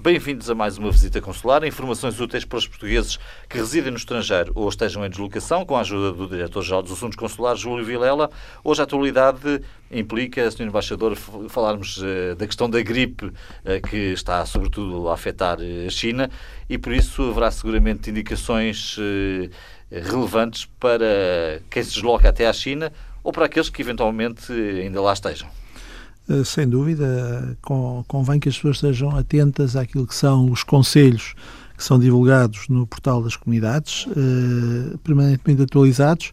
Bem-vindos a mais uma visita consular. Informações úteis para os portugueses que residem no estrangeiro ou estejam em deslocação, com a ajuda do Diretor-Geral dos Assuntos Consulares, Júlio Vilela. Hoje a atualidade implica, Sr. Embaixador, falarmos uh, da questão da gripe uh, que está, sobretudo, a afetar uh, a China e, por isso, haverá seguramente indicações relevantes para quem se desloca até à China ou para aqueles que, eventualmente, ainda lá estejam. Eh, sem dúvida, convém que as pessoas estejam atentas àquilo que são os conselhos que são divulgados no portal das comunidades, eh, permanentemente atualizados,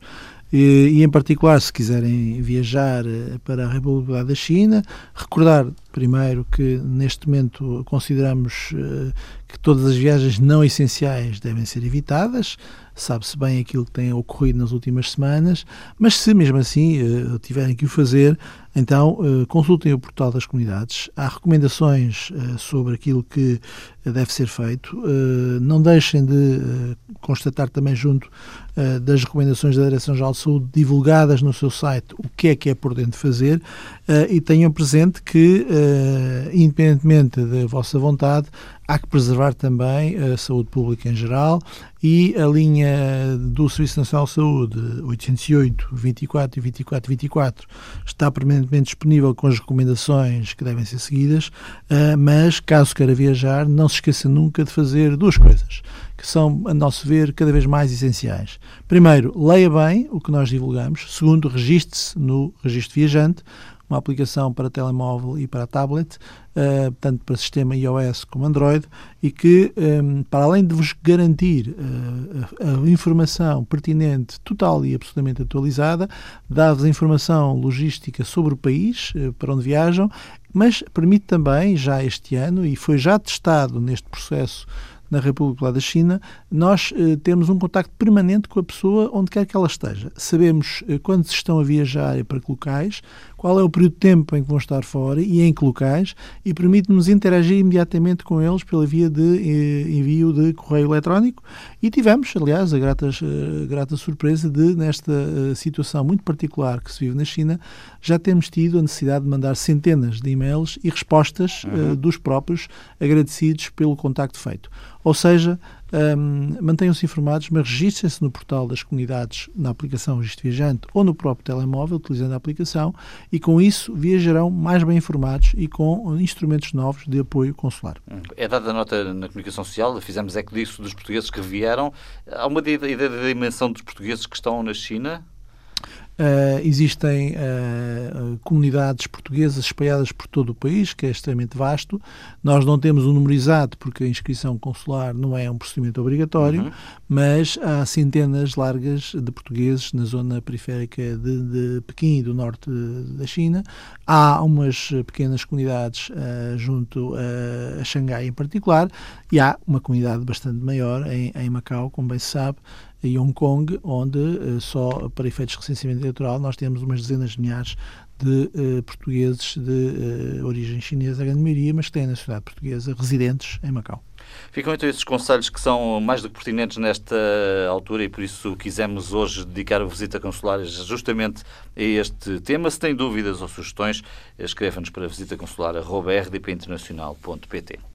e, e, em particular, se quiserem viajar eh, para a República da China, recordar primeiro que neste momento consideramos que todas as viagens não essenciais devem ser evitadas, sabe-se bem aquilo que tem ocorrido nas últimas semanas, mas se mesmo assim tiverem que o fazer, então, eh, consultem o portal das comunidades. Há recomendações eh, sobre aquilo que deve ser feito. Eh, não deixem de constatar também, junto das recomendações da Direção-Geral de Saúde, divulgadas no seu site, o que é que é por dentro fazer e tenham presente que, independentemente da vossa vontade, há que preservar também a saúde pública em geral e a linha do Serviço Nacional de Saúde 808, 24 e 24 24 está permanentemente disponível com as recomendações que devem ser seguidas, ah, mas caso queira viajar, não se esqueça nunca de fazer duas coisas que são, a nosso ver, cada vez mais essenciais. Primeiro, leia bem o que nós divulgamos. Segundo, registre-se no registro viajante uma aplicação para telemóvel e para tablet, uh, tanto para sistema iOS como Android, e que, um, para além de vos garantir uh, a, a, informação pertinente, total e absolutamente atualizada, dá-vos informação logística sobre o país uh, para onde viajam, mas permite também, já este ano, e foi já testado neste processo na República da China, nós eh, temos um contacto permanente com a pessoa onde quer que ela esteja. Sabemos eh, quando se estão a viajar para que locais, qual é o período de tempo em que vão estar fora e em que locais, e permite-nos interagir imediatamente com eles pela via de eh, envio de correio eletrónico. E tivemos, aliás, a grata, a grata surpresa de, nesta eh, situação muito particular que se vive na China, já temos tido a necessidade de mandar centenas de e-mails e respostas uhum. uh, dos próprios agradecidos pelo contacto feito. Ou seja, um, mantenham-se informados, mas registrem-se no portal das comunidades na aplicação Registro Viajante ou no próprio telemóvel, utilizando a aplicação, e com isso viajarão mais bem informados e com instrumentos novos de apoio consular. É dada a nota na comunicação social, fizemos eco disso dos portugueses que vieram. Há uma ideia da dimensão dos portugueses que estão na China? Uh, existem uh, comunidades portuguesas espalhadas por todo o país, que é extremamente vasto. Nós não temos um número exato, porque a inscrição consular não é um procedimento obrigatório, uhum. mas há centenas largas de portugueses na zona periférica de, de Pequim e do norte da China. Há umas pequenas comunidades uh, junto a, a Xangai em particular, e há uma comunidade bastante maior em, em Macau, como bem se sabe, em Hong Kong, onde uh, só para efeitos de recenseamento eleitoral nós temos umas dezenas de milhares de uh, portugueses de uh, origem chinesa, a grande maioria, mas que têm nacionalidade portuguesa, residentes em Macau. Ficam então esses conselhos que são mais do que pertinentes nesta altura e por isso quisemos hoje dedicar a visita consular justamente a este tema. Se tem dúvidas ou sugestões, escreva-nos para visitaconsular.rdpinternacional.pt.